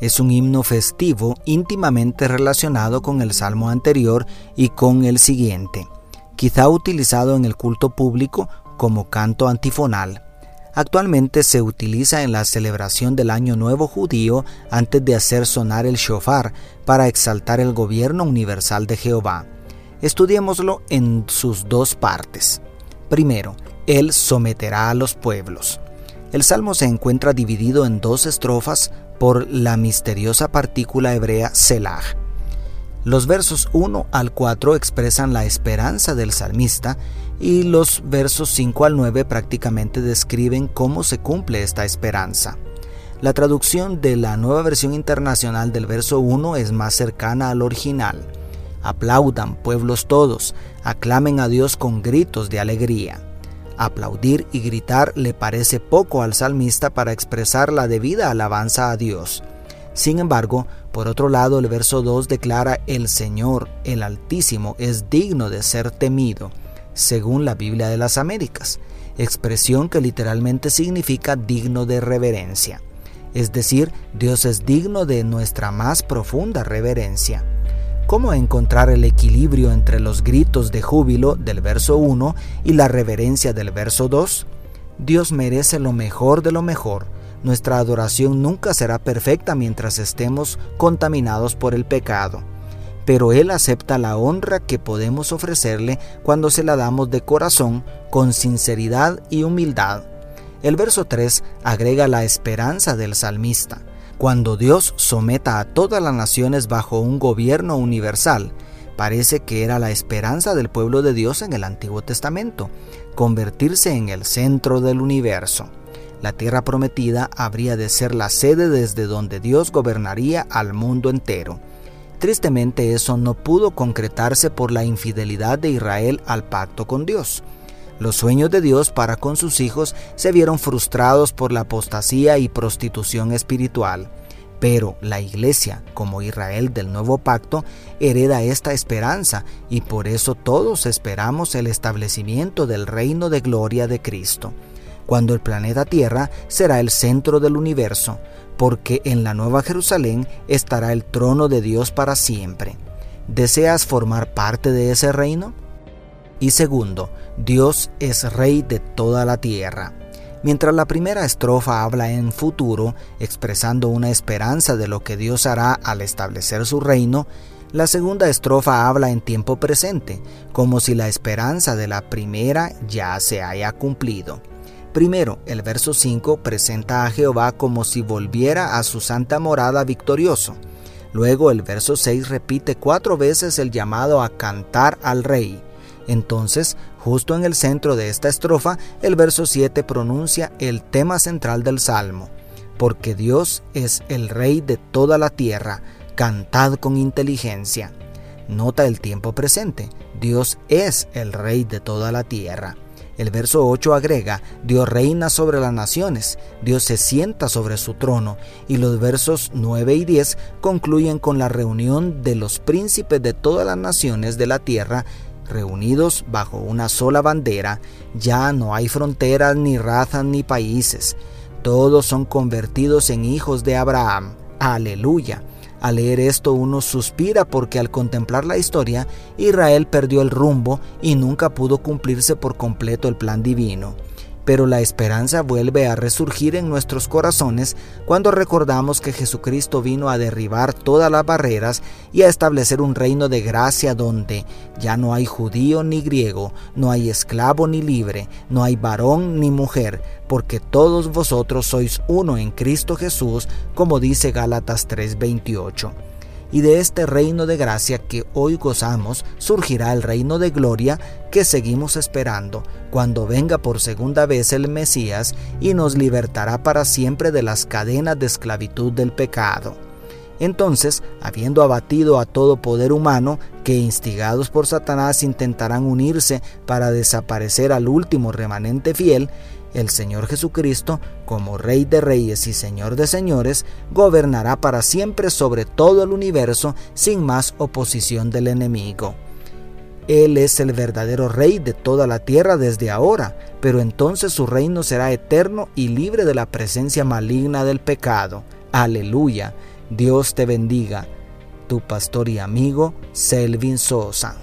es un himno festivo íntimamente relacionado con el salmo anterior y con el siguiente, quizá utilizado en el culto público como canto antifonal. Actualmente se utiliza en la celebración del Año Nuevo judío antes de hacer sonar el shofar para exaltar el gobierno universal de Jehová. Estudiémoslo en sus dos partes. Primero, Él someterá a los pueblos. El salmo se encuentra dividido en dos estrofas por la misteriosa partícula hebrea Selah. Los versos 1 al 4 expresan la esperanza del salmista y los versos 5 al 9 prácticamente describen cómo se cumple esta esperanza. La traducción de la nueva versión internacional del verso 1 es más cercana al original. Aplaudan, pueblos todos, aclamen a Dios con gritos de alegría. Aplaudir y gritar le parece poco al salmista para expresar la debida alabanza a Dios. Sin embargo, por otro lado, el verso 2 declara el Señor, el Altísimo, es digno de ser temido, según la Biblia de las Américas, expresión que literalmente significa digno de reverencia. Es decir, Dios es digno de nuestra más profunda reverencia. ¿Cómo encontrar el equilibrio entre los gritos de júbilo del verso 1 y la reverencia del verso 2? Dios merece lo mejor de lo mejor. Nuestra adoración nunca será perfecta mientras estemos contaminados por el pecado. Pero Él acepta la honra que podemos ofrecerle cuando se la damos de corazón, con sinceridad y humildad. El verso 3 agrega la esperanza del salmista. Cuando Dios someta a todas las naciones bajo un gobierno universal, parece que era la esperanza del pueblo de Dios en el Antiguo Testamento, convertirse en el centro del universo. La tierra prometida habría de ser la sede desde donde Dios gobernaría al mundo entero. Tristemente eso no pudo concretarse por la infidelidad de Israel al pacto con Dios. Los sueños de Dios para con sus hijos se vieron frustrados por la apostasía y prostitución espiritual. Pero la iglesia, como Israel del nuevo pacto, hereda esta esperanza y por eso todos esperamos el establecimiento del reino de gloria de Cristo, cuando el planeta Tierra será el centro del universo, porque en la Nueva Jerusalén estará el trono de Dios para siempre. ¿Deseas formar parte de ese reino? Y segundo, Dios es rey de toda la tierra. Mientras la primera estrofa habla en futuro, expresando una esperanza de lo que Dios hará al establecer su reino, la segunda estrofa habla en tiempo presente, como si la esperanza de la primera ya se haya cumplido. Primero, el verso 5 presenta a Jehová como si volviera a su santa morada victorioso. Luego el verso 6 repite cuatro veces el llamado a cantar al rey. Entonces, justo en el centro de esta estrofa, el verso 7 pronuncia el tema central del Salmo, porque Dios es el Rey de toda la tierra, cantad con inteligencia. Nota el tiempo presente, Dios es el Rey de toda la tierra. El verso 8 agrega, Dios reina sobre las naciones, Dios se sienta sobre su trono, y los versos 9 y 10 concluyen con la reunión de los príncipes de todas las naciones de la tierra reunidos bajo una sola bandera, ya no hay fronteras ni razas ni países. Todos son convertidos en hijos de Abraham. Aleluya. Al leer esto uno suspira porque al contemplar la historia, Israel perdió el rumbo y nunca pudo cumplirse por completo el plan divino pero la esperanza vuelve a resurgir en nuestros corazones cuando recordamos que Jesucristo vino a derribar todas las barreras y a establecer un reino de gracia donde ya no hay judío ni griego, no hay esclavo ni libre, no hay varón ni mujer, porque todos vosotros sois uno en Cristo Jesús, como dice Gálatas 3:28 y de este reino de gracia que hoy gozamos surgirá el reino de gloria que seguimos esperando cuando venga por segunda vez el Mesías y nos libertará para siempre de las cadenas de esclavitud del pecado. Entonces, habiendo abatido a todo poder humano, que instigados por Satanás intentarán unirse para desaparecer al último remanente fiel, el Señor Jesucristo, como Rey de Reyes y Señor de Señores, gobernará para siempre sobre todo el universo sin más oposición del enemigo. Él es el verdadero Rey de toda la tierra desde ahora, pero entonces su reino será eterno y libre de la presencia maligna del pecado. Aleluya. Dios te bendiga. Tu pastor y amigo Selvin Sosa.